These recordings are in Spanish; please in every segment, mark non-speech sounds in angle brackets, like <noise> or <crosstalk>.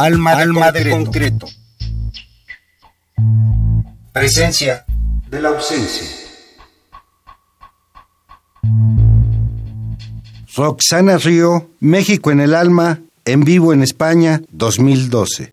Alma de, Alma de concreto. Presencia de la ausencia. Roxana Río, México en el alma, en vivo en España, 2012.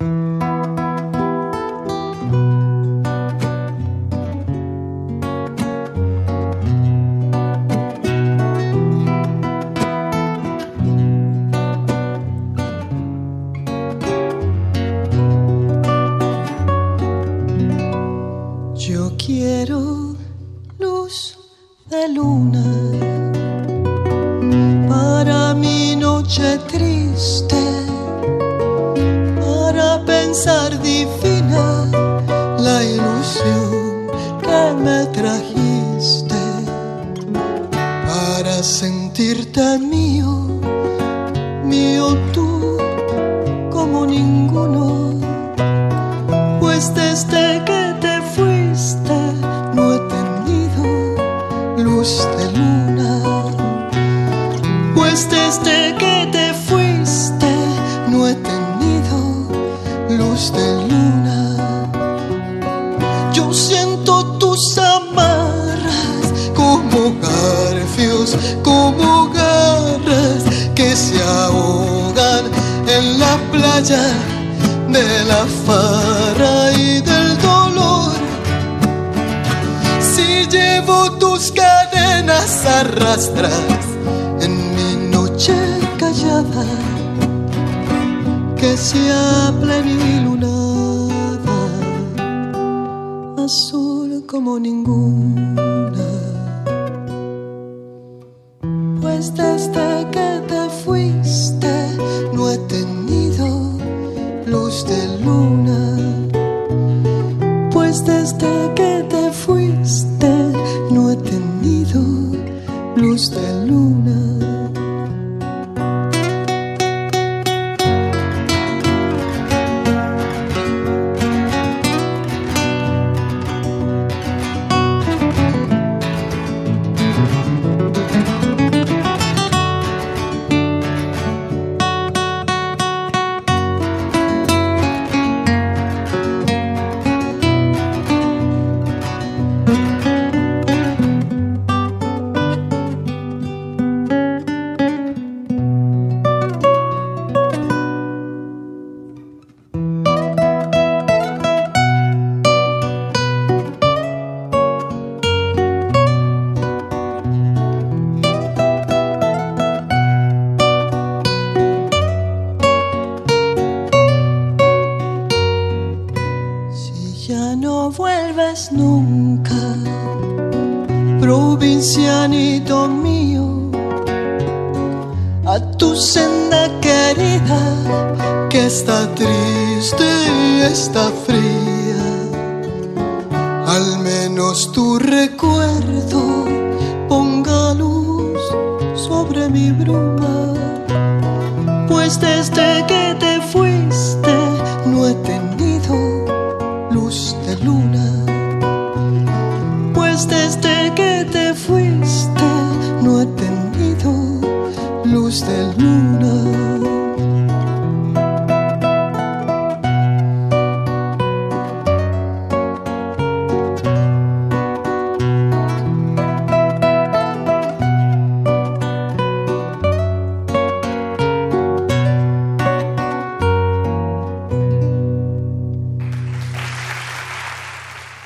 ningún Pues desde que te fuiste no he tenido luz del mundo.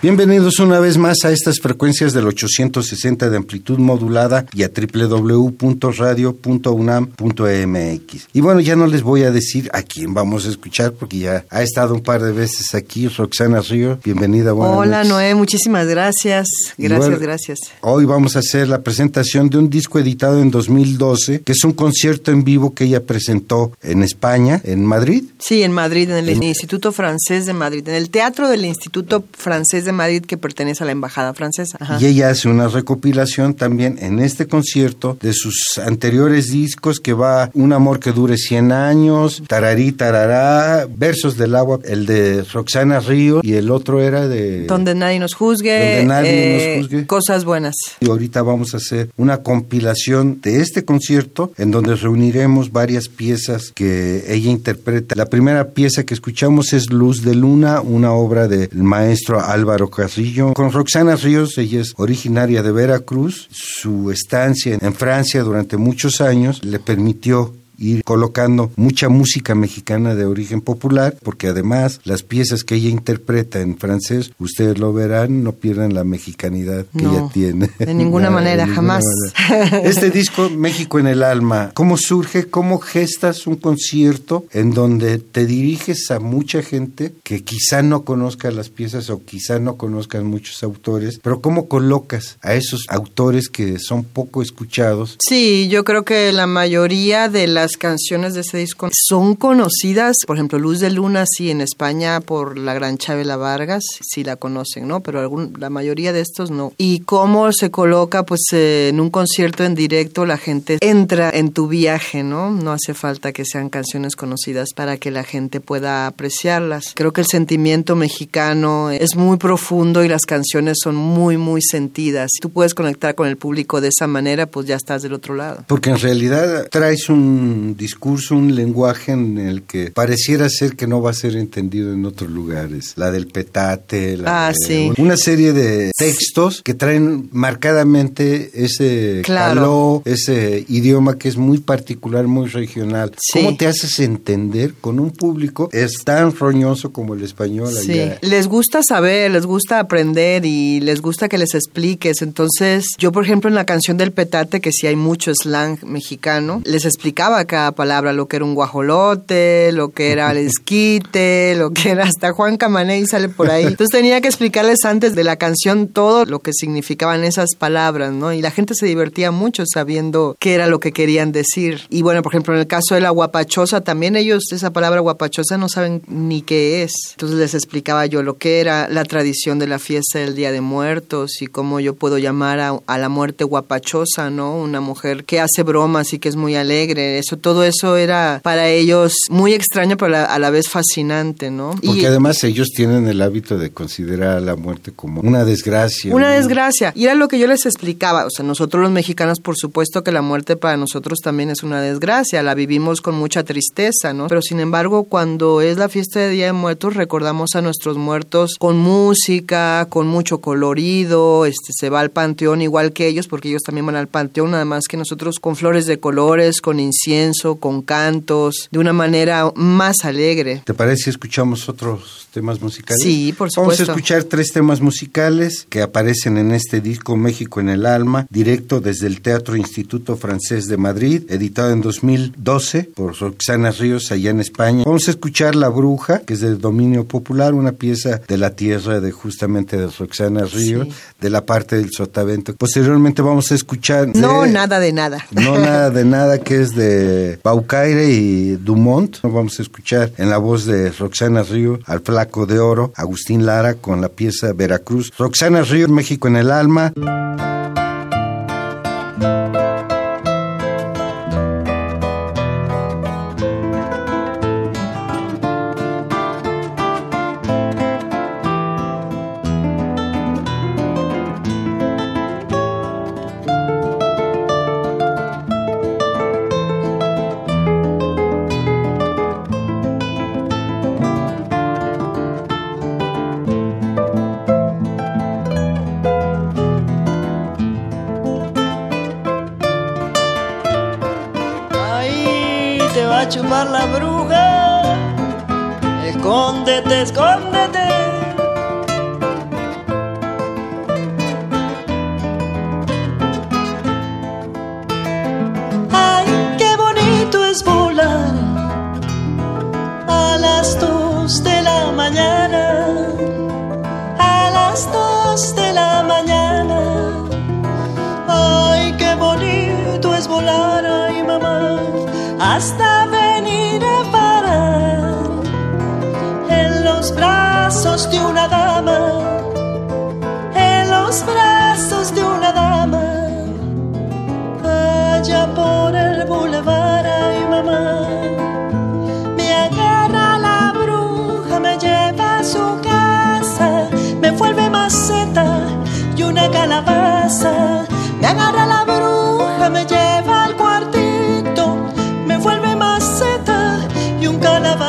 Bienvenidos una vez más a estas frecuencias del 860 de amplitud modulada y a www.radio.unam.mx. Y bueno, ya no les voy a decir a quién vamos a escuchar porque ya ha estado un par de veces aquí Roxana Río. Bienvenida. Hola Noé, muchísimas gracias. Gracias, gracias. Hoy vamos a hacer la presentación de un disco editado en 2012, que es un concierto en vivo que ella presentó en España, en Madrid. Sí, en Madrid, en el Instituto Francés de Madrid, en el Teatro del Instituto Francés de de Madrid que pertenece a la embajada francesa. Y ella hace una recopilación también en este concierto de sus anteriores discos que va Un amor que dure 100 años, Tararí Tarará, Versos del agua, el de Roxana Río y el otro era de Donde nadie nos juzgue, Donde nadie nos eh, juzgue. cosas buenas. Y ahorita vamos a hacer una compilación de este concierto en donde reuniremos varias piezas que ella interpreta. La primera pieza que escuchamos es Luz de Luna, una obra del maestro Álvaro Carrillo. Con Roxana Ríos, ella es originaria de Veracruz. Su estancia en Francia durante muchos años le permitió ir colocando mucha música mexicana de origen popular, porque además las piezas que ella interpreta en francés, ustedes lo verán, no pierden la mexicanidad que No, ella tiene. de ninguna No, <laughs> manera, jamás. manera. Este <laughs> disco, México en el alma, ¿cómo surge? ¿Cómo gestas un concierto en donde te diriges a mucha gente que quizá no conozca las piezas o quizá no conozcan muchos autores, pero cómo colocas a esos autores que son poco escuchados Sí, yo creo que la mayoría de las canciones de ese disco son conocidas. Por ejemplo, Luz de Luna, sí, en España por la gran Chabela Vargas, sí la conocen, ¿no? Pero algún, la mayoría de estos no. Y cómo se coloca, pues eh, en un concierto en directo, la gente entra en tu viaje, ¿no? No hace falta que sean canciones conocidas para que la gente pueda apreciarlas. Creo que el sentimiento mexicano es muy profundo y las canciones son muy, muy sentidas. Si tú puedes conectar con el público de esa manera, pues ya estás del otro lado. Porque en realidad traes un discurso, un lenguaje en el que pareciera ser que no va a ser entendido en otros lugares. La del petate, la Ah, de- sí. una serie de textos que traen marcadamente ese Claro. caló, ese idioma que es muy particular, muy regional. Sí. ¿Cómo te haces entender con un público es tan roñoso como el español Sí, allá? les gusta saber, les gusta aprender y les gusta que les expliques. Entonces, yo, por ejemplo, en la canción del petate, que sí hay mucho slang mexicano, les explicaba cada palabra, lo que era un guajolote, lo que era el esquite, lo que era hasta Juan Camaney sale por ahí. Entonces tenía que explicarles antes de la canción todo lo que significaban esas palabras, ¿no? Y la gente se divertía mucho sabiendo qué era lo que querían decir. Y bueno, por ejemplo, en el caso de la guapachosa, también ellos esa palabra guapachosa no saben ni qué es. Entonces les explicaba yo lo que era la tradición de la fiesta del Día de Muertos y cómo yo puedo llamar a, a la muerte guapachosa, ¿no? Una mujer que hace bromas y que es muy alegre. Eso, todo eso era para ellos muy extraño, pero a la, a la vez fascinante, ¿no? Porque Y- además ellos tienen el hábito de considerar a la muerte como una desgracia. Una ¿no? desgracia. Y era lo que yo les explicaba. O sea, nosotros los mexicanos, por supuesto que la muerte para nosotros también es una desgracia. La vivimos con mucha tristeza, ¿no? Pero sin embargo, cuando es la fiesta de Día de Muertos, recordamos a nuestros muertos con música, con mucho colorido. Este, se va al panteón igual que ellos, porque ellos también van al panteón, nada más que nosotros con flores de colores, con incienso, con cantos, de una manera más alegre. ¿Te parece si escuchamos otros temas musicales? Sí, por Vamos a supuesto. escuchar tres temas musicales que aparecen en este disco México en el Alma, directo desde el Teatro Instituto Francés de Madrid, editado en 2012 por Roxana Ríos allá en España. Vamos a escuchar La Bruja, que es del dominio popular, una pieza de la tierra de justamente de Roxana Ríos, Sí. de la parte del Sotavento. Posteriormente vamos a escuchar... No, de- nada de nada. no nada de nada que es de Baucaire y Dumont. Vamos a escuchar en la voz de Roxana Río al flaco de oro, Agustín Lara con la pieza Veracruz. Roxana Río, México en el alma.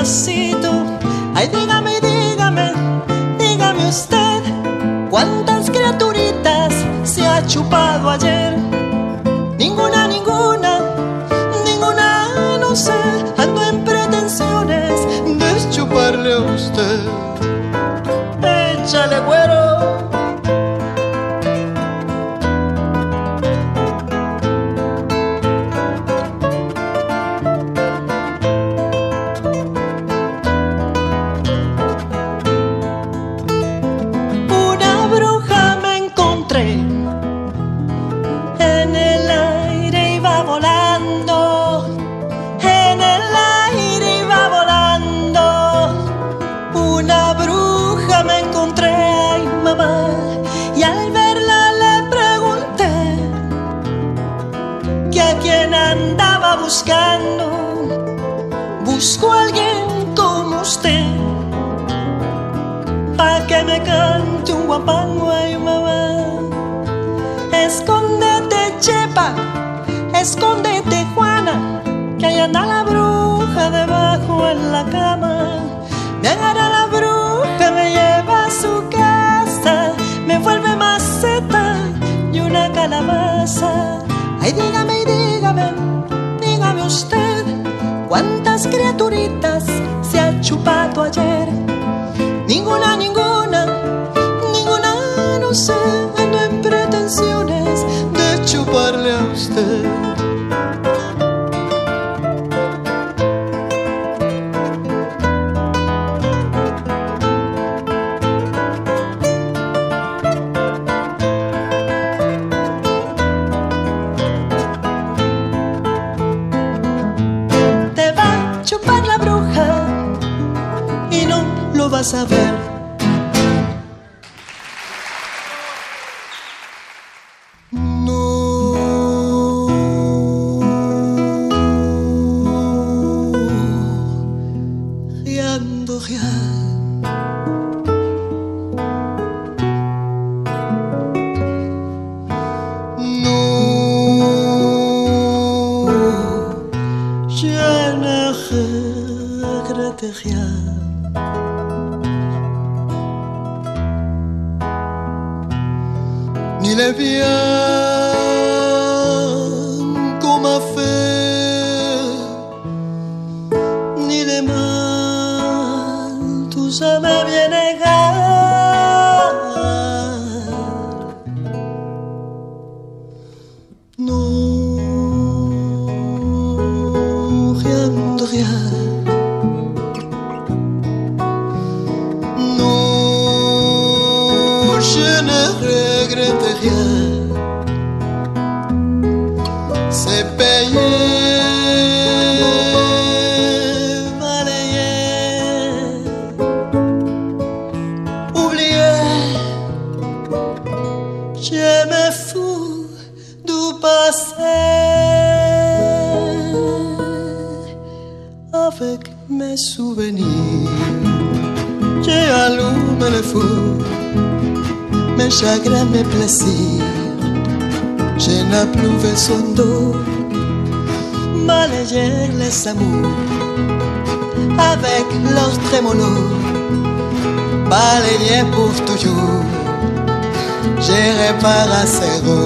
Ay, dígame, dígame, dígame usted, ¿cuántas criaturitas se ha chupado ayer? Que a quién andaba buscando. Busco a alguien como usted pa' que me cante un guapango, ay mamá. Escóndete, chepa, escóndete, Juana, que ahí anda la bruja debajo en la cama. Me agarra la bruja, me lleva a su casa, me vuelve maceta y una calabaza. Ay, dígame, dígame, dígame usted, ¿cuántas criaturitas se ha chupado ayer? Ninguna, ninguna, ninguna, no sé, lo vas les mal, tout ça m'est bien mes chagrins, mes plaisirs. Je n'ai plus besoin d'eau, balayer les amours avec leurs trémolos, balayer pour toujours. Je répare à zéro.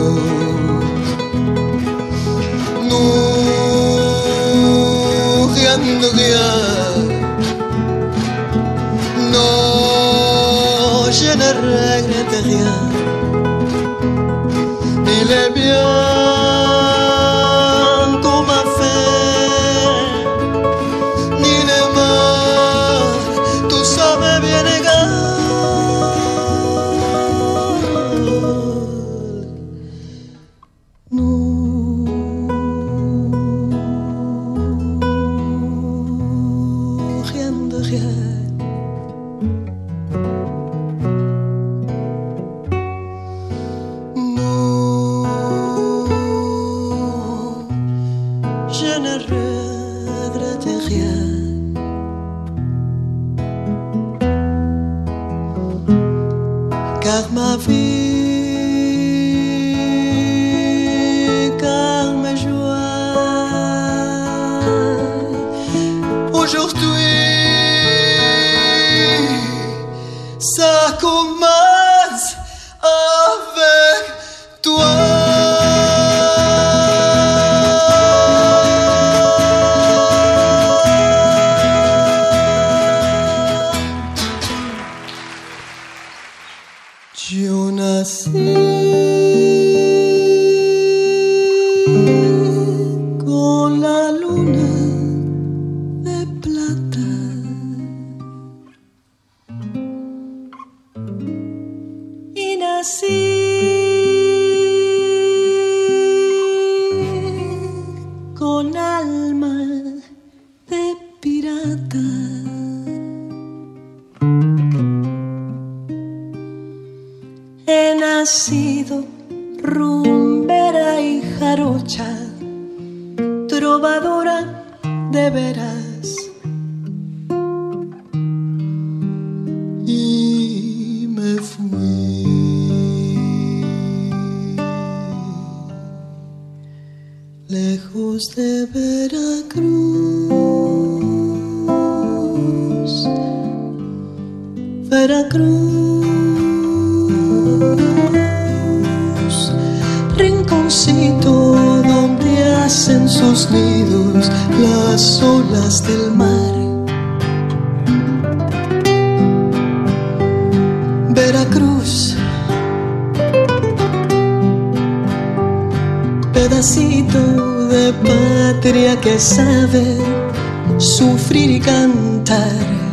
Non, rien de rien. Non, je ne regrette rien. Il est bien donde hacen sus nidos las olas del mar. Veracruz, pedacito de patria que sabe sufrir y cantar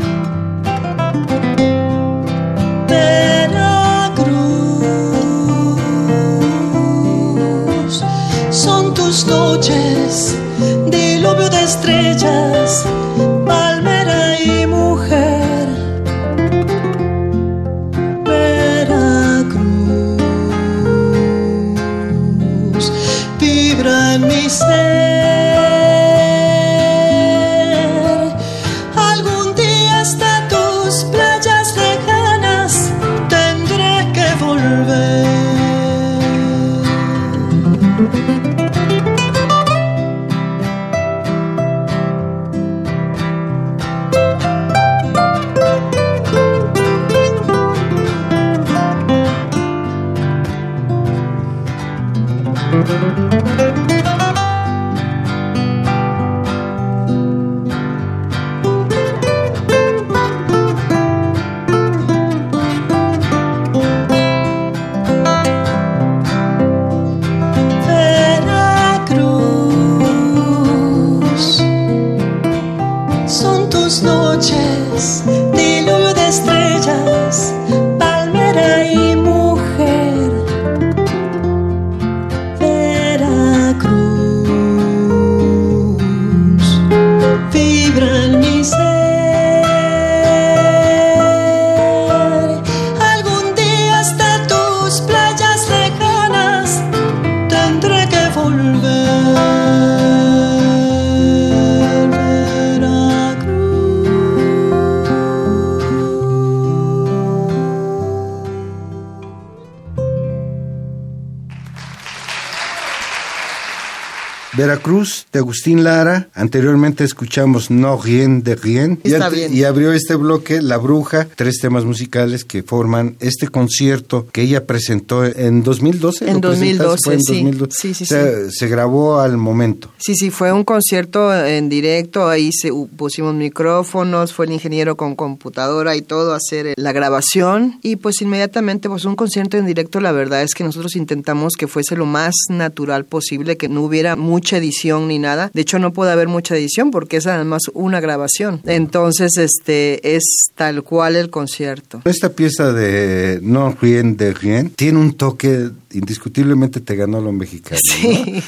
Veracruz de Agustín Lara. Anteriormente escuchamos No Rien de Rien. y, abrió este bloque La Bruja, tres temas musicales que forman este concierto que ella presentó en 2012. En 2012, sí. Sí, sí, Se grabó al momento. Sí, sí, fue un concierto en directo. Ahí se, pusimos micrófonos, fue el ingeniero con computadora y todo a hacer la grabación. Y pues inmediatamente, pues un concierto en directo, la verdad es que nosotros intentamos que fuese lo más natural posible, que no hubiera mucha edición ni nada. De hecho, no puede haber mucha edición porque es además una grabación. Entonces, este es tal cual el concierto. Esta pieza de No Rien de Rien tiene un toque indiscutiblemente te ganó lo mexicano.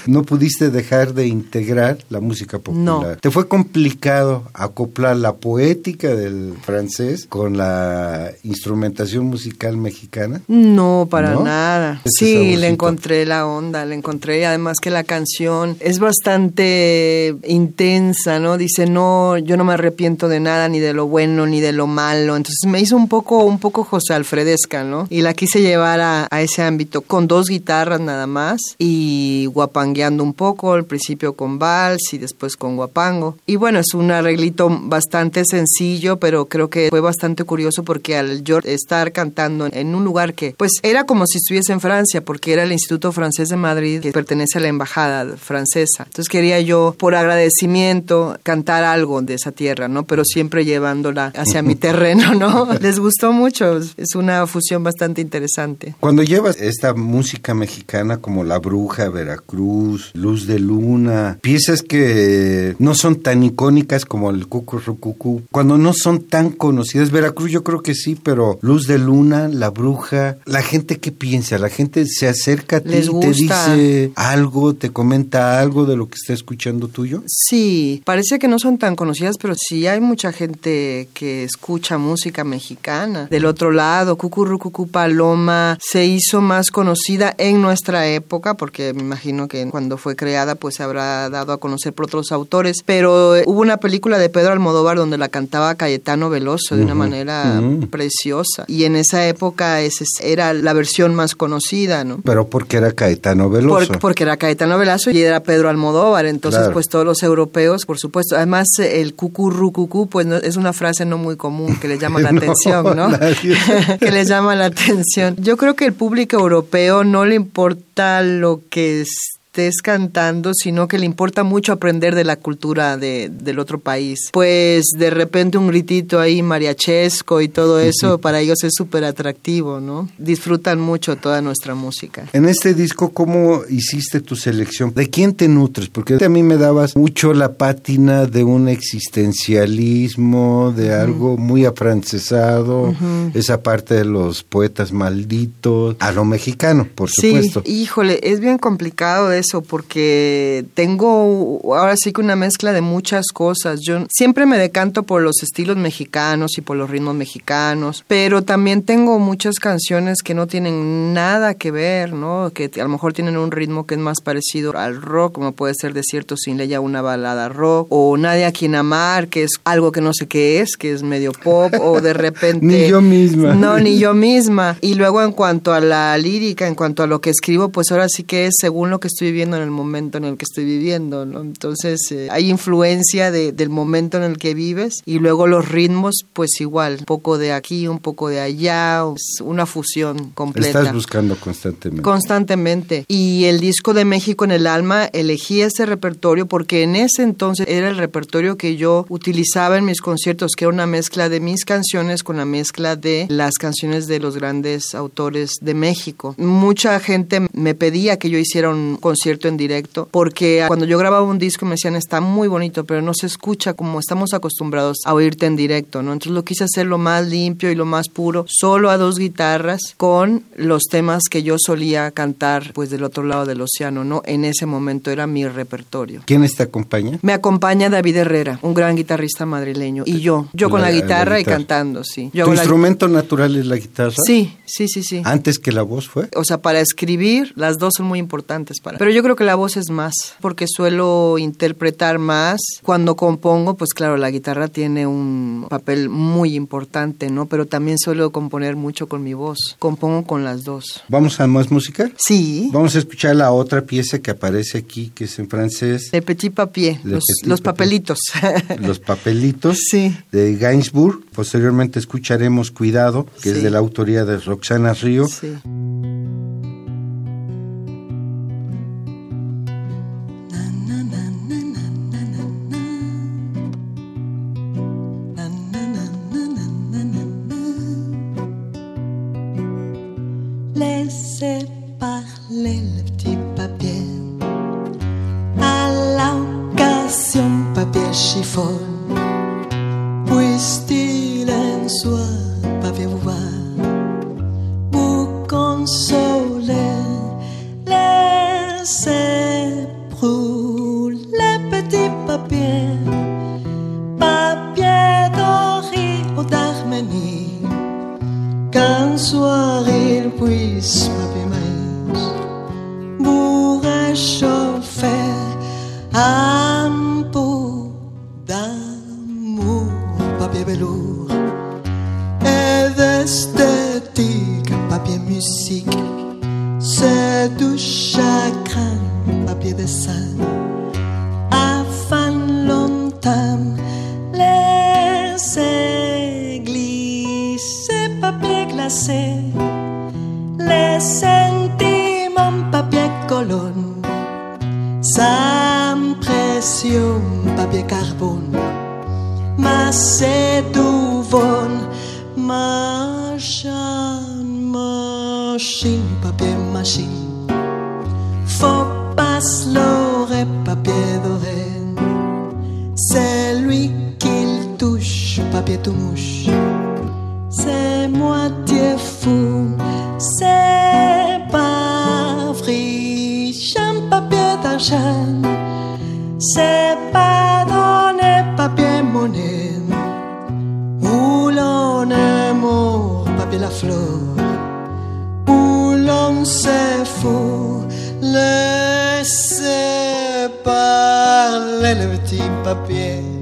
¿no? pudiste dejar de integrar la música popular. No. ¿Te fue complicado acoplar la poética del francés con la instrumentación musical mexicana? No, para nada. sí, le encontré la onda, le encontré además que la canción es bastante intensa, ¿no? Dice, "No, yo no me arrepiento de nada ni de lo bueno ni de lo malo." Entonces me hizo un poco un poco José Alfredesca, ¿no? Y la quise llevar a, ese ámbito con dos guitarras nada más y guapangueando un poco, al principio con vals y después con guapango. Y bueno, es un arreglito bastante sencillo, pero creo que fue bastante curioso porque al estar cantando en un lugar que pues era como si estuviese en Francia, porque era el Instituto Francés de Madrid que pertenece a la embajada francesa. Entonces quería yo, por agradecimiento, cantar algo de esa tierra, ¿no? Pero siempre llevándola hacia mi <laughs> terreno, ¿no? <laughs> Les gustó mucho, es una fusión bastante interesante. Cuando llevas esta música mexicana como La Bruja, Veracruz, Luz de Luna, piezas que no son tan icónicas como el Cucurrucucú, cuando no son tan conocidas. Veracruz yo creo que sí, pero Luz de Luna, La Bruja, la gente qué piensa, la gente se acerca a ti, te dice algo, te comenta algo algo de lo que está escuchando tuyo? Sí, parece que no son tan conocidas, pero sí hay mucha gente que escucha música mexicana. Del otro lado, Cucurrucucú Paloma se hizo más conocida en nuestra época, porque me imagino que cuando fue creada pues se habrá dado a conocer por otros autores, pero hubo una película de Pedro Almodóvar donde la cantaba Cayetano Veloso de una manera preciosa. Y en esa época ese era la versión más conocida, ¿no? Pero porque era Caetano Veloso. porque era Caetano Veloso y era Pedro Almodóvar, entonces pues todos los europeos, por supuesto. Además el cucurrucucú pues no, es una frase no muy común que le llama la <laughs> <laughs> atención, ¿no? <laughs> que le llama la atención. Yo creo que el público europeo no le importa lo que es estés cantando, sino que le importa mucho aprender de la cultura de, del otro país. Pues de repente un gritito ahí mariachesco y todo eso, para ellos es súper atractivo, ¿no? Disfrutan mucho toda nuestra música. En este disco, ¿cómo hiciste tu selección? ¿De quién te nutres? Porque a mí me dabas mucho la pátina de un existencialismo, de algo muy afrancesado, esa parte de los poetas malditos, a lo mexicano, por supuesto. Híjole, es bien complicado eso porque tengo ahora sí que una mezcla de muchas cosas. Yo siempre me decanto por los estilos mexicanos y por los ritmos mexicanos, pero también tengo muchas canciones que no tienen nada que ver, ¿no? Que a lo mejor tienen un ritmo que es más parecido al rock, como puede ser Desierto sin ley una balada rock, o Nadie a quien amar, que es algo que no sé qué es, que es medio pop, o de <laughs> repente... ni yo misma. No, ni yo misma. Y luego en cuanto a la lírica, en cuanto a lo que escribo, pues ahora sí que es según lo que estoy viviendo en el momento en el que estoy viviendo, ¿no? Entonces eh, hay influencia del momento en el que vives y luego los ritmos, pues igual, un poco de aquí, un poco de allá, una fusión completa. Estás buscando constantemente. Constantemente. Y el disco de México en el alma, elegí ese repertorio porque en ese entonces era el repertorio que yo utilizaba en mis conciertos, que era una mezcla de mis canciones con la mezcla de las canciones de los grandes autores de México. Mucha gente me pedía que yo hiciera un concierto en directo, porque cuando yo grababa un disco me decían, está muy bonito, pero no se escucha como estamos acostumbrados a oírte en directo, ¿no? Entonces lo quise hacer lo más limpio y lo más puro, solo a dos guitarras, con los temas que yo solía cantar, pues del otro lado del océano, ¿no? En ese momento era mi repertorio. ¿Quiénes te acompaña? Me acompaña David Herrera, un gran guitarrista madrileño, y yo, yo con la, guitarra, y cantando, sí. ¿Tu instrumento natural es la guitarra? Sí, sí, sí, sí. ¿Antes que la voz fue? O sea, para escribir, las dos son muy importantes para... Pero yo creo que la voz es más, porque suelo interpretar más. Cuando compongo, pues claro, la guitarra tiene un papel muy importante, ¿no? Pero también suelo componer mucho con mi voz. Compongo con las dos. ¿Vamos a más música? Sí. Vamos a escuchar la otra pieza que aparece aquí, que es en francés. Le Petit Papier, los, papelitos. <laughs> los papelitos. Sí. De Gainsbourg. Posteriormente escucharemos Cuidado, que es de la autoría de Roxana Río. Sí. c'est moitié fou, c'est pas vrai. J'aime papier d'argent, c'est pas donné papier monnaie. Où l'on est mort, papier la fleur, où l'on s'est fou, laissez parler le petit papier.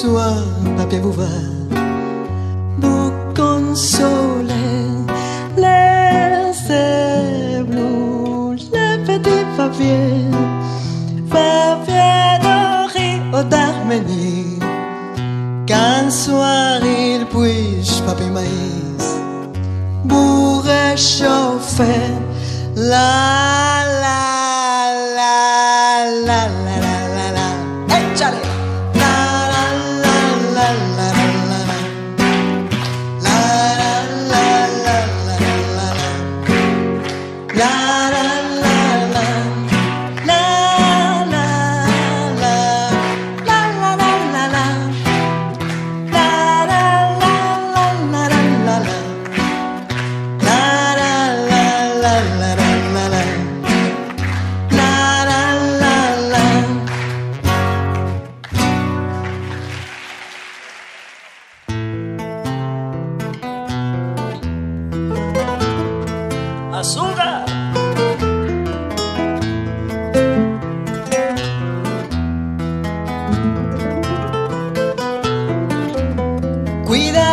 soir, papier bouvard, vous consoler les éblouis, les petits papiers, papier de au d'Arménie. Qu'un soir il puisse, papier maïs, vous réchauffer la la.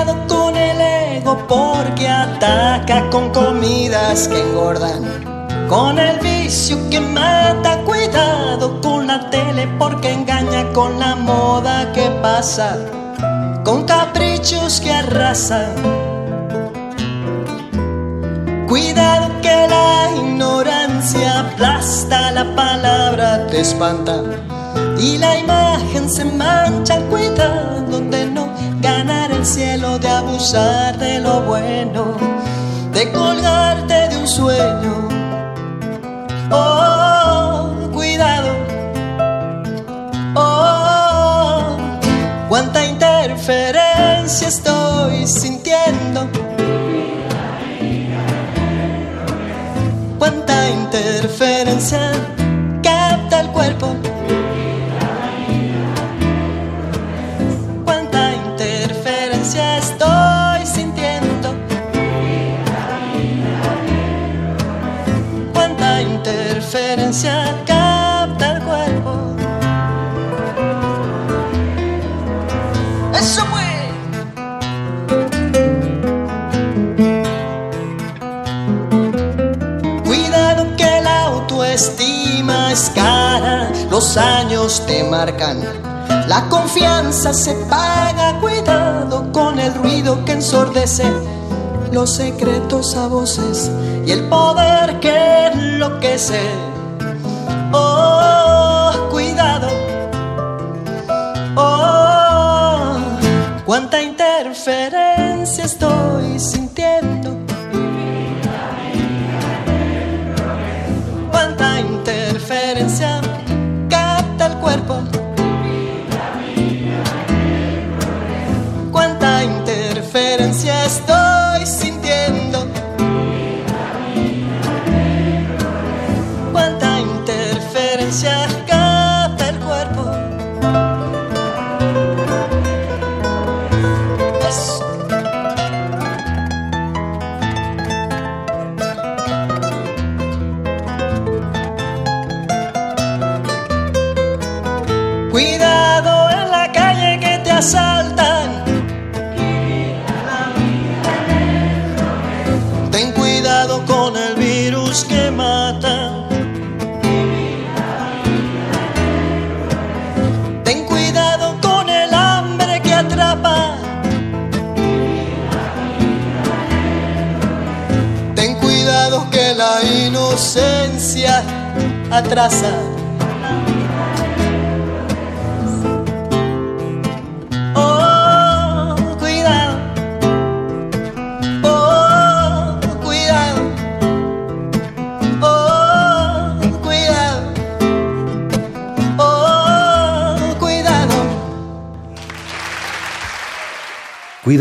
Cuidado con el ego porque ataca con comidas que engordan. Con el vicio que mata, cuidado con la tele porque engaña con la moda que pasa. Con caprichos que arrasan. Cuidado que la ignorancia aplasta la palabra, te espanta. Y la imagen se mancha, cuidado ganar el cielo, de abusar de lo bueno, de colgarte de un sueño. Oh, cuidado. Oh, cuánta interferencia estoy sintiendo. cuánta interferencia capta el cuerpo. Los años te marcan. La confianza se paga, cuidado con el ruido que ensordece los secretos a voces y el poder que enloquece. Oh, cuidado. Oh, cuánta interferencia estoy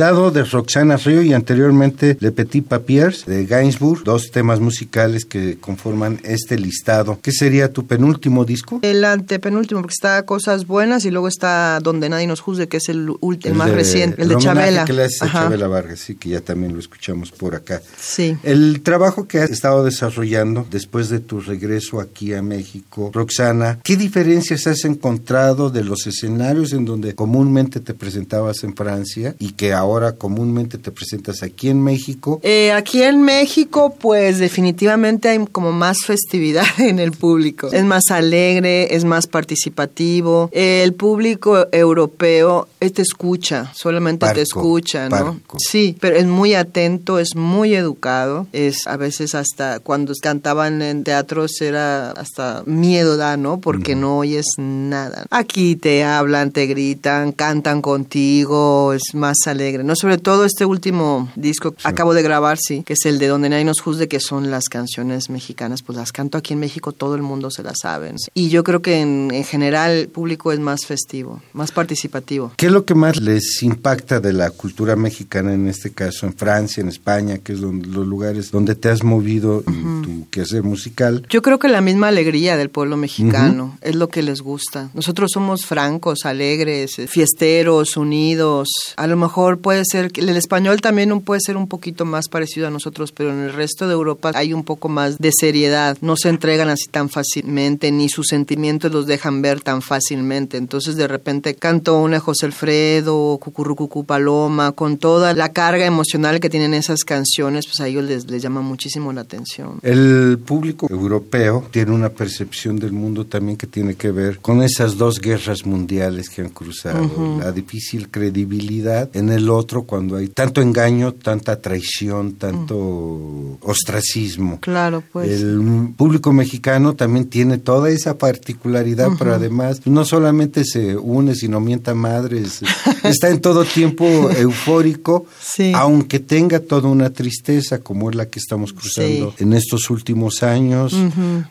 De Roxana Río y anteriormente Le Petit Papiers de Gainsbourg, dos temas musicales que conforman este listado. ¿Qué sería tu penúltimo disco? El antepenúltimo, porque está Cosas Buenas y luego está Donde Nadie Nos Juzgue, que es el, el, más reciente, el de Chabela. que le hace Chabela Vargas, sí, que ya también lo escuchamos por acá. Sí. El trabajo que has estado desarrollando después de tu regreso aquí a México, Roxana, ¿qué diferencias has encontrado de los escenarios en donde comúnmente te presentabas en Francia y que ahora comúnmente te presentas aquí en México? Eh, aquí en México, pues definitivamente hay como más festividad <laughs> en el público. Es más alegre, es más participativo. el público europeo eh, te escucha, solamente te escucha, ¿no? Sí, pero es muy atento, es muy educado. Es a veces hasta cuando cantaban en teatros era hasta miedo da, ¿no? Porque no oyes nada. Aquí te hablan, te gritan, cantan contigo, es más alegre. No, sobre todo este último disco que acabo de grabar, sí, que es el de Donde Nadie Nos Juzgue, que son las canciones mexicanas, pues las canto aquí en México, todo el mundo se las sabe. Y yo creo que en, en general el público es más festivo, más participativo. ¿Qué es lo que más les impacta de la cultura mexicana en este caso, en Francia, en España, que es donde, los lugares donde te has movido en tu quehacer musical? Yo creo que la misma alegría del pueblo mexicano es lo que les gusta. Nosotros somos francos, alegres, fiesteros, unidos. A lo mejor puede ser, el español también puede ser un poquito más parecido a nosotros, pero en el resto de Europa hay un poco más de seriedad. No se entregan así tan fácilmente, ni sus sentimientos los dejan ver tan fácilmente. Entonces de repente canto una José Alfredo, Cucurrucucú Paloma, con toda la carga emocional que tienen esas canciones, pues a ellos les, les llama muchísimo la atención. El público europeo tiene una percepción del mundo también que tiene que ver con esas dos guerras mundiales que han cruzado, la difícil credibilidad en el otro cuando hay tanto engaño, tanta traición, tanto ostracismo. Claro, pues. El público mexicano también tiene toda esa particularidad, pero además no solamente se une, sino mienta madres, <laughs> está en todo tiempo eufórico, aunque tenga toda una tristeza como es la que estamos cruzando en estos últimos años,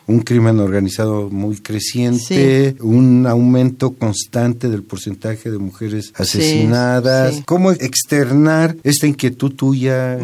un crimen organizado muy creciente, un aumento constante del porcentaje de mujeres asesinadas. ¿Cómo externar esta inquietud tuya,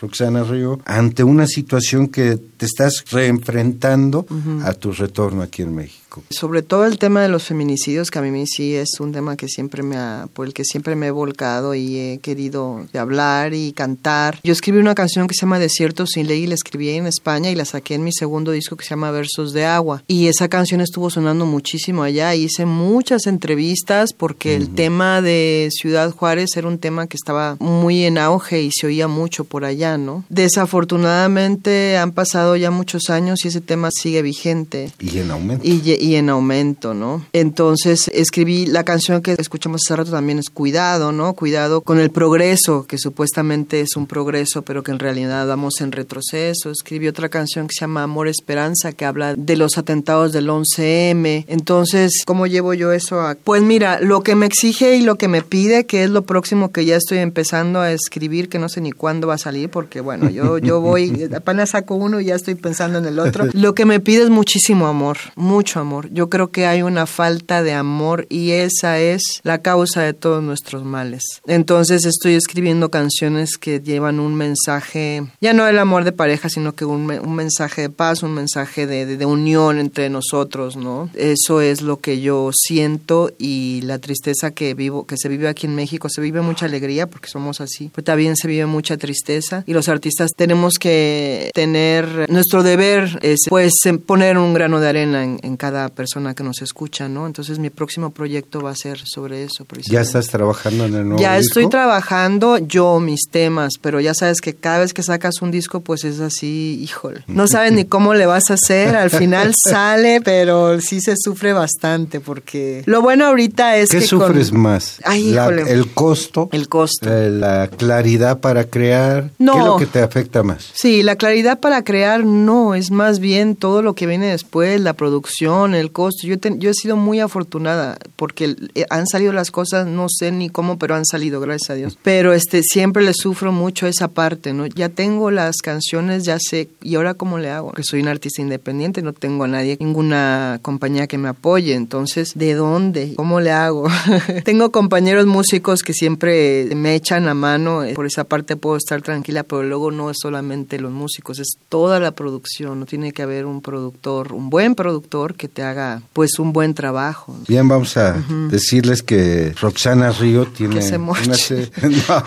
Roxana Río, ante una situación que te estás reenfrentando a tu retorno aquí en México? Sobre todo el tema de los feminicidios, que a mí sí es un tema que siempre me ha, por el que siempre me he volcado y he querido hablar y cantar. Yo escribí una canción que se llama Desierto sin ley y la escribí en España y la saqué en mi segundo disco que se llama Versos de Agua. Y esa canción estuvo sonando muchísimo allá. Hice muchas entrevistas porque el tema de Ciudad Juárez era un tema que estaba muy en auge y se oía mucho por allá, ¿no? Desafortunadamente han pasado ya muchos años y ese tema sigue vigente. Y en aumento. Y, y en aumento, ¿no? Entonces escribí la canción que escuchamos hace rato también es Cuidado, ¿no? Cuidado con el progreso, que supuestamente es un progreso, pero que en realidad vamos en retroceso. Escribí otra canción que se llama Amor Esperanza, que habla de los atentados del 11M. Entonces, ¿cómo llevo yo eso a...? Pues mira, lo que me exige y lo que me pide, que es lo próximo que ya estoy empezando a escribir, que no sé ni cuándo va a salir, porque bueno, yo, yo voy, <laughs> apenas saco uno y ya estoy pensando en el otro. <laughs> Lo que me pide es muchísimo amor, mucho amor yo creo que hay una falta de amor y esa es la causa de todos nuestros males. Entonces estoy escribiendo canciones que llevan un mensaje, ya no el amor de pareja, sino que un, mensaje de paz, un mensaje de, unión entre nosotros, ¿no? Eso es lo que yo siento y la tristeza que vivo, que se vive aquí en México, se vive mucha alegría porque somos así, pero también se vive mucha tristeza y los artistas tenemos que tener nuestro deber es pues poner un grano de arena en cada persona que nos escucha, ¿no? Entonces mi próximo proyecto va a ser sobre eso. ¿Ya estás trabajando en el nuevo Ya estoy trabajando yo mis temas, pero ya sabes que cada vez que sacas un disco, pues es así, híjole. <laughs> No sabes ni cómo le vas a hacer, al final <laughs> sale, pero sí se sufre bastante porque lo bueno ahorita es ¿Qué que... sufres más? Ay, el costo. El costo. Eh, la claridad para crear. No. ¿Qué es lo que te afecta más? Sí, la claridad para crear no, es más bien todo lo que viene después, la producción, el costo. Yo, yo he sido muy afortunada porque eh, han salido las cosas, no sé ni cómo, pero han salido, gracias a Dios. Pero este siempre le sufro mucho esa parte, ¿no? Ya tengo las canciones, ya sé, ¿y ahora cómo le hago? Que soy un artista independiente, no tengo a nadie, ninguna compañía que me apoye, entonces, ¿de dónde? ¿Cómo le hago? <laughs> tengo compañeros músicos que siempre me echan la mano, eh, por esa parte puedo estar tranquila, pero luego no es solamente los músicos, es toda la producción, no tiene que haber un productor, un buen productor que te haga pues un buen trabajo. Bien, vamos a decirles que Roxana Río tiene se una moche. se- <laughs> No,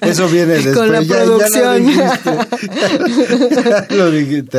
eso viene después. <laughs> Con la ya, ya producción. <laughs> lo dijiste. Lo dijiste.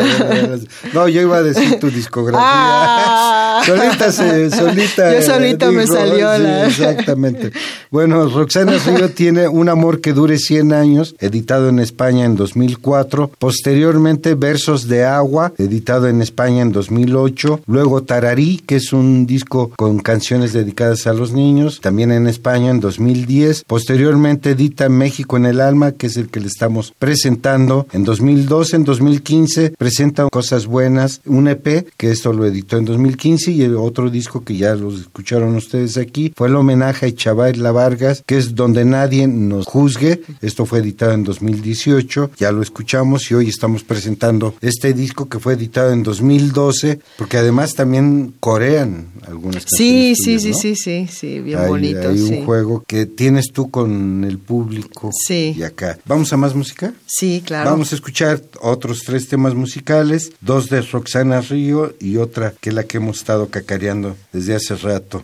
No, yo iba a decir tu discografía. Ah. solita se, solita. Yo solita me salió sí, la- Exactamente. Bueno, Roxana Río tiene Un amor que dure 100 años, editado en España en 2004. Posteriormente, Versos de agua, editado en España en 2008. Luego, Tararí, que es un disco con canciones dedicadas a los niños, también en España en 2010. Posteriormente, edita México en el alma, que es el que le estamos presentando en 2012. En 2015 presenta Cosas Buenas, un EP, que esto lo editó en 2015, y el otro disco que ya los escucharon ustedes aquí fue el homenaje a Chavay La Vargas, que es Donde Nadie Nos Juzgue. Esto fue editado en 2018, ya lo escuchamos y hoy estamos presentando este disco que fue editado en 2012, porque además también corean algunas Sí, canciones sí, tuyas, sí, ¿no? sí, sí, sí, bien hay, bonito, hay sí. un juego que tienes tú con el público Sí. y acá. ¿Vamos a más música? Sí, claro. Vamos a escuchar otros tres temas musicales, dos de Roxana Río y otra que es la que hemos estado cacareando desde hace rato.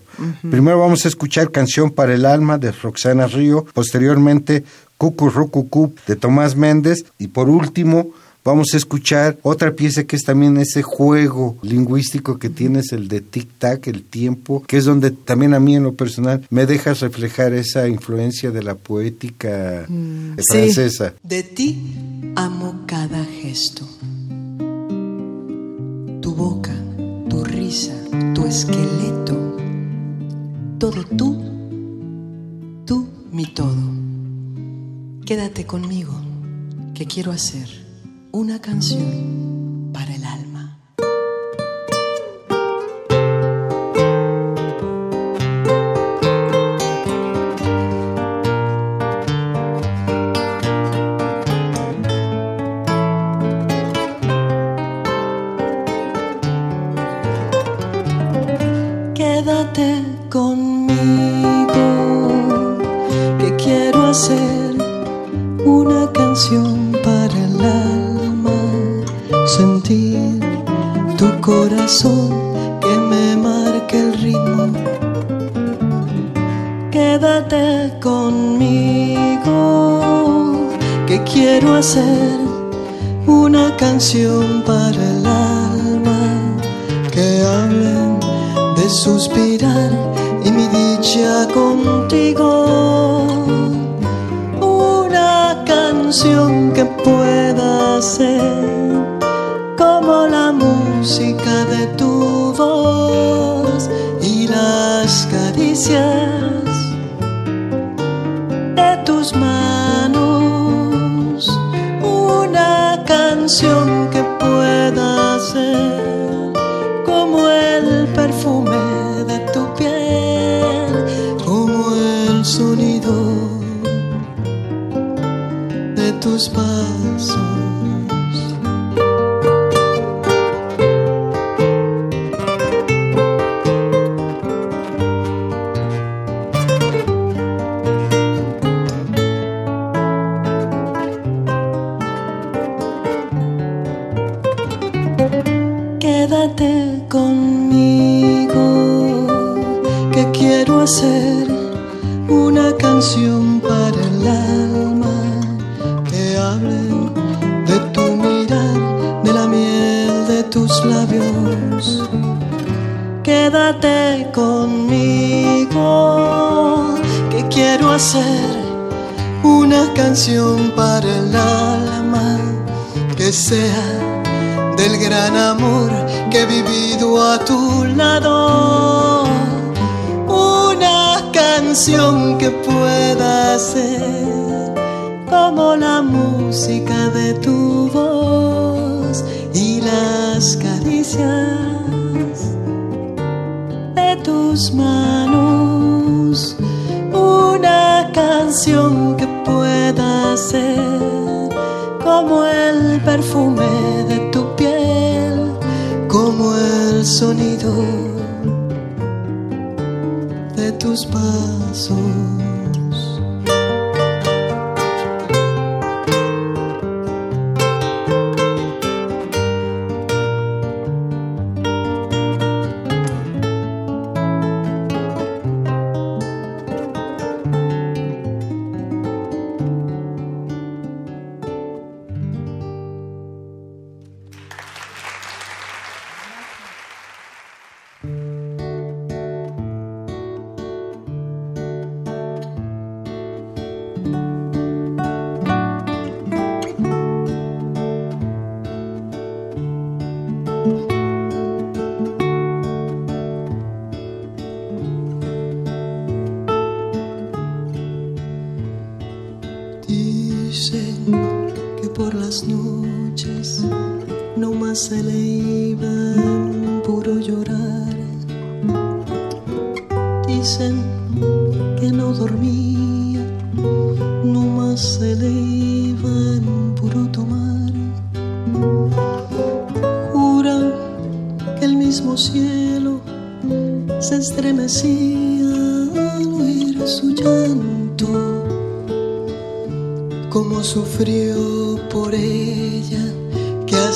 Primero vamos a escuchar Canción para el Alma de Roxana Río, posteriormente Cucurrucucú de Tomás Méndez y por último vamos a escuchar otra pieza que es también ese juego lingüístico que tienes, el de tic-tac, el tiempo, que es donde también a mí en lo personal me dejas reflejar esa influencia de la poética sí. francesa. De ti amo cada gesto. Tu boca, tu risa, tu esqueleto. Todo tú, tú mi todo. Quédate conmigo, que quiero hacer una canción para el alma. Quédate conmigo, que quiero hacer una canción para el alma que hablen de suspirar y mi dicha contigo. Una canción que pueda ser como la música de tu voz y las caricias canción que pueda ser como el perfume de tu piel, como el sonido de tus pasos. Canción para el alma que sea del gran amor que he vivido a tu lado. Una canción que pueda ser como la música de tu voz y las caricias de tus manos. Que pueda ser como el perfume de tu piel, como el sonido de tus pasos.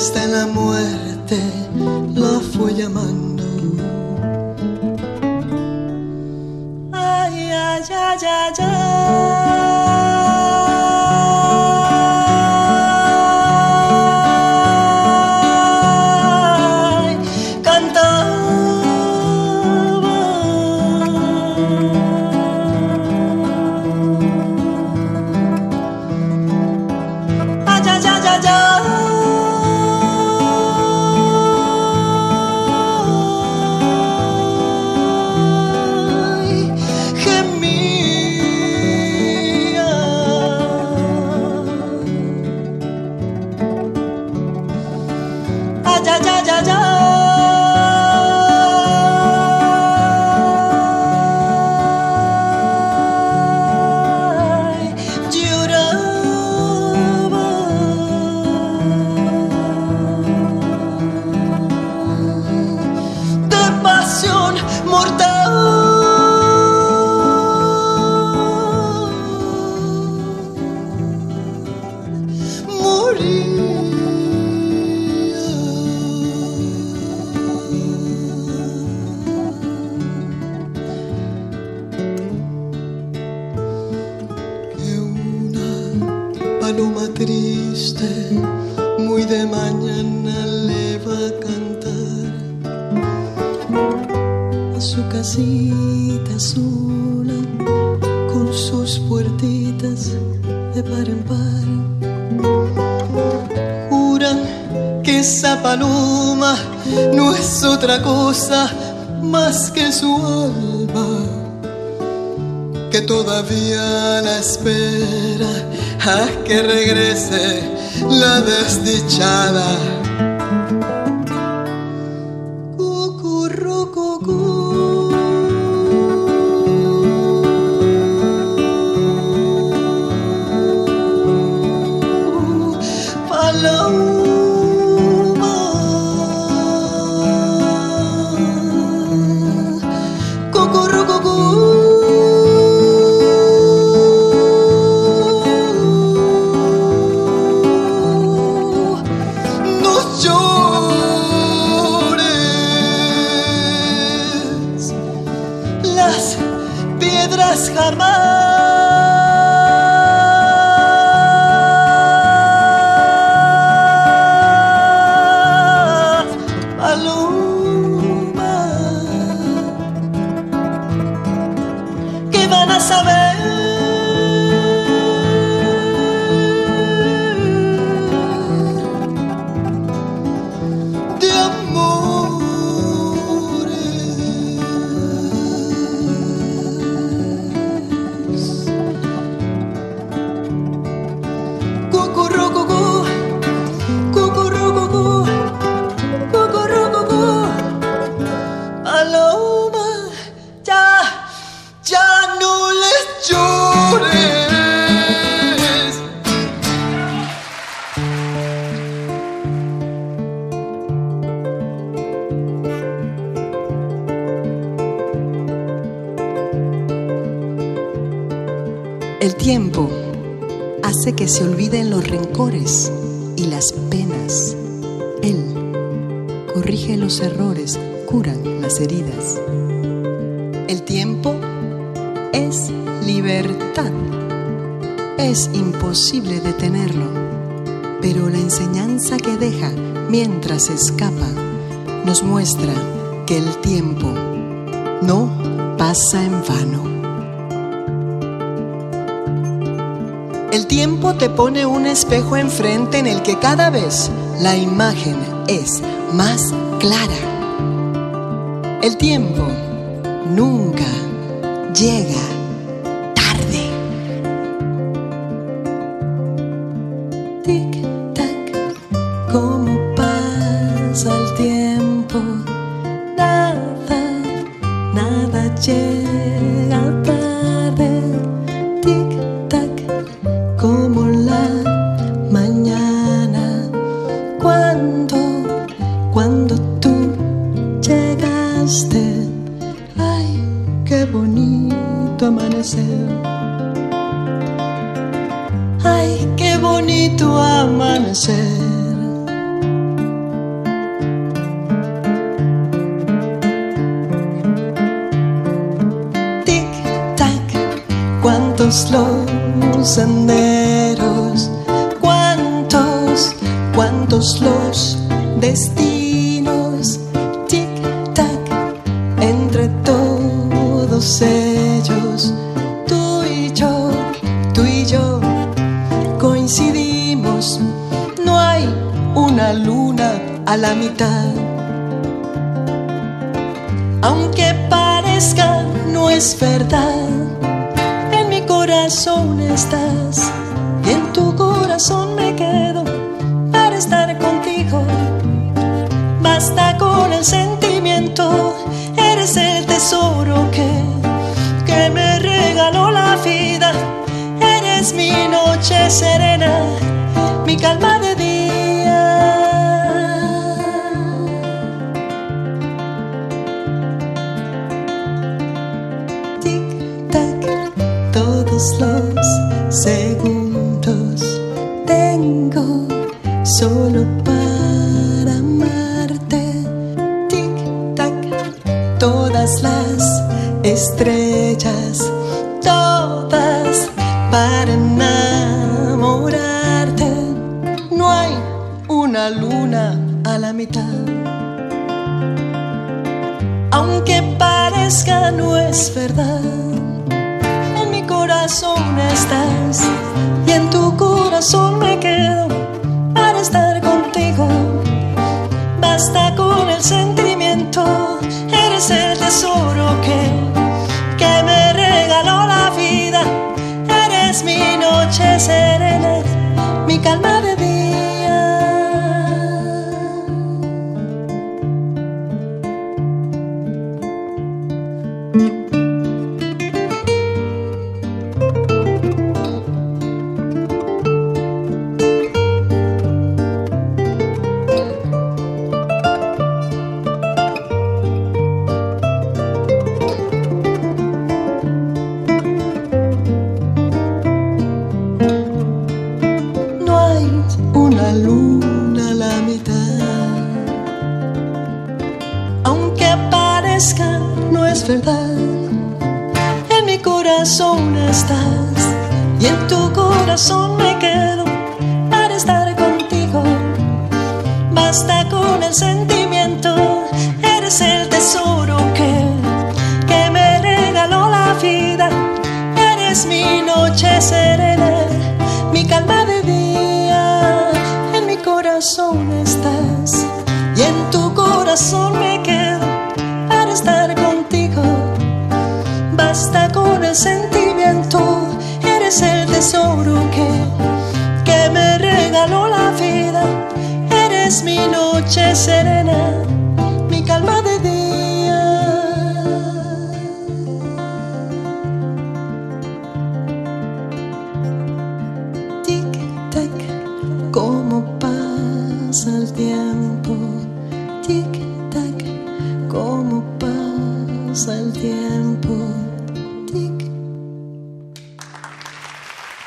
Hasta en la muerte la fue llamando. Ay, ay, ay, ay, ay. Que su alma, que todavía la espera a que regrese la desdichada. El tiempo hace que se olviden los rencores y las penas. Él corrige los errores, curan las heridas. El tiempo es libertad. Es imposible detenerlo, pero la enseñanza que deja mientras escapa nos muestra que el tiempo no pasa en vano. El tiempo te pone un espejo enfrente en el que cada vez la imagen es más clara. El tiempo nunca llega una luna a la mitad. Aunque parezca, no es verdad. En mi corazón estás y en tu corazón me quedo para estar contigo. Basta con el sentimiento, eres el tesoro que, que me regaló la vida. Eres mi noche serena, mi calma de los segundos tengo solo para amarte. Tic tac, todas las estrellas, todas para enamorarte. No hay una luna a la mitad. Aunque parezca no es verdad, corazón me quedo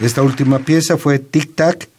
Esta última pieza fue Tic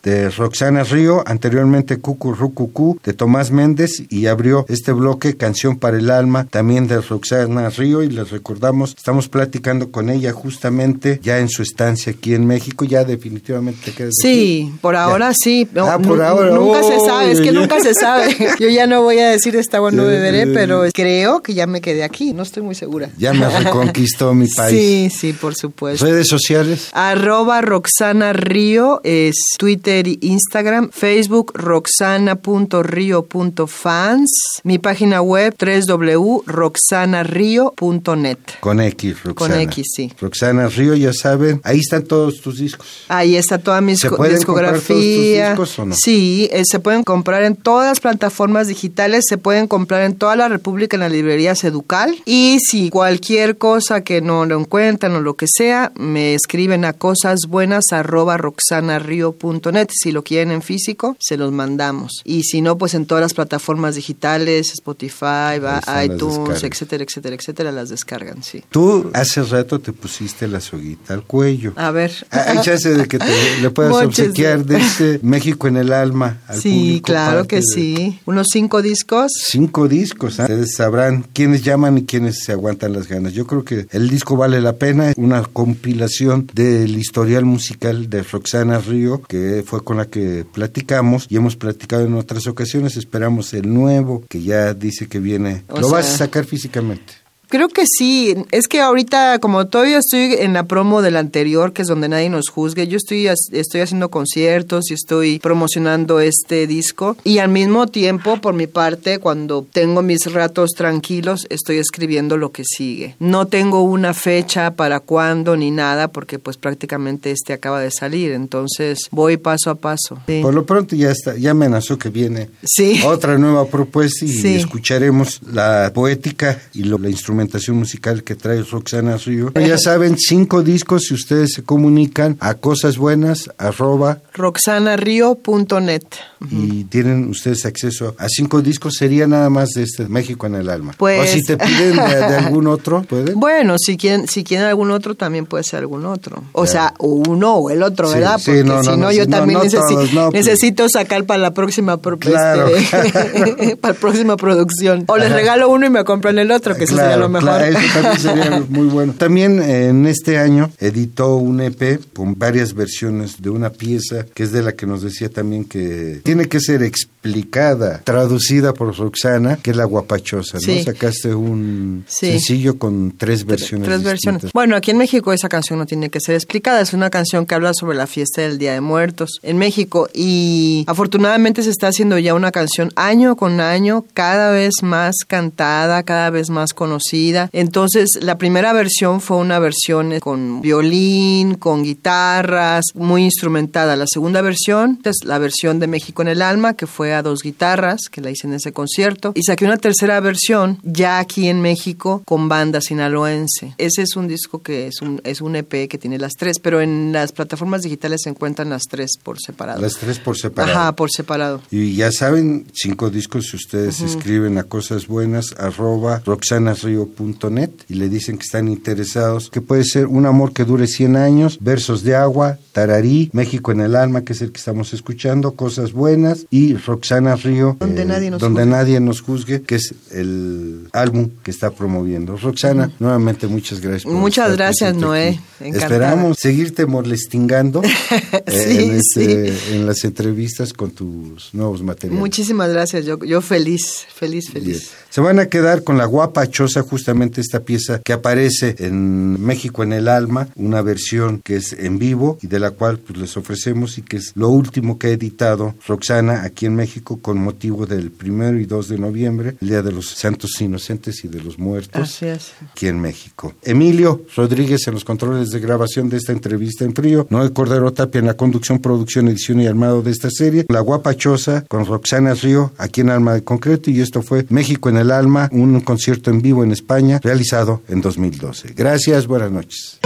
de Roxana Río, anteriormente Cucurrucucú de Tomás Méndez y abrió este bloque Canción para el Alma también de Roxana Río y les recordamos, estamos platicando con ella justamente ya en su estancia aquí en México, ya definitivamente te quedas Sí, por ahora sí. No, Ah, por ahora. Nunca se sabe, es que ya. nunca se sabe. <laughs> Yo ya no voy a decir esta o no beberé, pero creo que ya me quedé aquí. No estoy muy segura. Ya me reconquistó mi <laughs> país. Sí, sí, por supuesto. Redes sociales. Arroba Roxana Río es Twitter Twitter y Instagram, Facebook roxana.rio.fans, mi página web www.roxanario.net. Con X, Roxana. Con X, sí. Roxana Río, ya saben, ahí están todos tus discos. Ahí está toda mi ¿Se disco- pueden comprar todos tus discografía. discos o no? Sí, eh, se pueden comprar en todas las plataformas digitales, se pueden comprar en toda la República en las librerías Educal. Y si cualquier cosa que no lo encuentran o lo que sea, me escriben a cosasbuenas@roxanario.net. Si lo quieren en físico, se los mandamos. Y si no, pues en todas las plataformas digitales, Spotify, iTunes, etcétera, etcétera, etcétera, las descargan, sí. Tú hace rato te pusiste la soguita al cuello. A ver. Ah, Hay chance de que te, le <laughs> puedas Móchese. obsequiar de este México en el alma al Sí, público claro que de- sí. Unos cinco discos. Cinco discos, ¿ah? ustedes sabrán quiénes llaman y quiénes se aguantan las ganas. Yo creo que el disco vale la pena, una compilación del historial musical de Roxana Río, que fue con la que platicamos y hemos platicado en otras ocasiones. Esperamos el nuevo, que ya dice que viene. O Lo vas a sacar físicamente. Creo que sí. Es que ahorita, como todavía estoy en la promo del anterior, que es donde nadie nos juzgue, yo estoy, estoy haciendo conciertos y estoy promocionando este disco. Y al mismo tiempo, por mi parte, cuando tengo mis ratos tranquilos, estoy escribiendo lo que sigue. No tengo una fecha para cuándo ni nada, porque pues prácticamente este acaba de salir. Entonces voy paso a paso. Sí. Por lo pronto ya está, ya amenazó que viene Sí. otra nueva propuesta y Sí. escucharemos la poética y lo- la instrumentación musical que trae Roxana Río. Ya saben, cinco discos si ustedes se comunican a cosas buenas arroba roxanario.net. y tienen ustedes acceso a cinco discos, sería nada más de este México en el alma. Pues- o si te piden de, de algún otro, ¿pueden? Bueno, si quieren, si quieren algún otro, también puede ser algún otro. O sea, uno o el otro, Sí, ¿verdad? sí, Porque no, si no, yo también no todos, pues. necesito sacar para la próxima, pro- Claro. este, <laughs> <laughs> para la próxima producción. O les Ajá. regalo uno y me compran el otro, que eso sería lo mejor. eso también sería <laughs> muy bueno. También eh, en este año editó un EP con varias versiones de una pieza que es de la que nos decía también que tiene que ser explicada, traducida por Roxana, que es la guapachosa, ¿no? Sacaste un Sí. sencillo con tres versiones. Tres versiones. Bueno, aquí en México esa canción no tiene que ser explicada. Es una canción que habla sobre la fiesta del Día de Muertos en México. Y afortunadamente se está haciendo ya una canción año con año, cada vez más cantada, cada vez más conocida. Entonces, la primera versión fue una versión con violín, con guitarras, muy instrumentada. La segunda versión es la versión de México en el Alma, que fue a dos guitarras, que la hice en ese concierto. Y saqué una tercera versión ya aquí en México con banda sinaloense. Ese es un disco que es un, es un EP que tiene las tres, pero en las plataformas digitales se encuentran las tres por separado. Las tres por separado. Ajá, por separado. Y ya saben, cinco discos, si ustedes escriben a cosas buenas, arroba roxanario.net y le dicen que están interesados, que puede ser un amor que dure 100 años, versos de agua, tararí, México en el alma, que es el que estamos escuchando, cosas buenas, y Roxana Río, Donde nadie nos donde juzgue. nadie nos juzgue, que es el álbum que está promoviendo. Roxana, nuevamente muchas gracias. por Muchas gracias, Noé. Esperamos seguirte molestingando <laughs> eh, Sí, en, este- sí. en las entrevistas con tus nuevos materiales. Muchísimas gracias. Yo, yo feliz, feliz, Bien. feliz. Se van a quedar con la guapachosa, justamente esta pieza que aparece en México en el alma, una versión que es en vivo y de la cual pues, les ofrecemos y que es lo último que ha editado Roxana aquí en México con motivo del primero y 2 de noviembre, el Día de los Santos Inocentes y de los Muertos Así es. aquí en México. Emilio Rodríguez en los controles de grabación de esta entrevista en frío, Noé Cordero Tapia en la conducción, producción, edición y armado de esta serie, La Guapachosa con Roxana Río aquí en Alma de Concreto y esto fue México en el Alma, un concierto en vivo en España realizado en 2012. Gracias, buenas noches.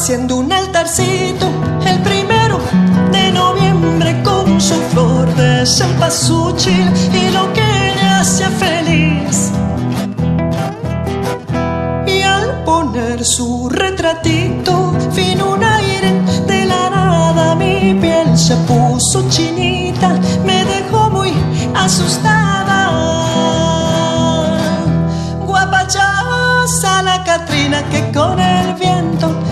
Haciendo un altarcito el primero de noviembre con su flor de cempasúchil y lo que le hacía feliz. Y al poner su retratito, vino un aire de la nada, mi piel se puso chinita, me dejó muy asustada. Guapachosa la Catrina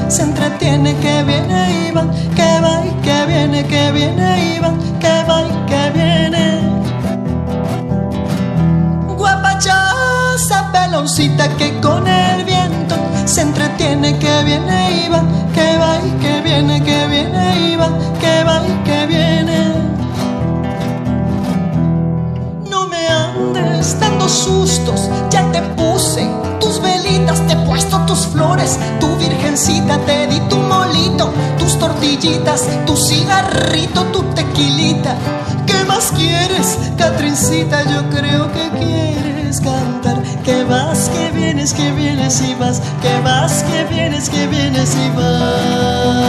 se entretiene, que viene y va, que va y que viene, que viene y va, que va y que viene. Guapachosa peloncita que con el viento se entretiene, que viene y va, que va y que viene, que viene y va, que va y que viene. sigues dando sustos, ya te puse tus velitas, te he puesto tus flores, tu virgencita, te di tu molito, tus tortillitas, tu cigarrito, tu tequilita. ¿Qué más quieres, Catrincita? Yo creo que quieres cantar. Que vas, que vienes, que vienes y vas. Que vas, que vienes, que vienes y vas.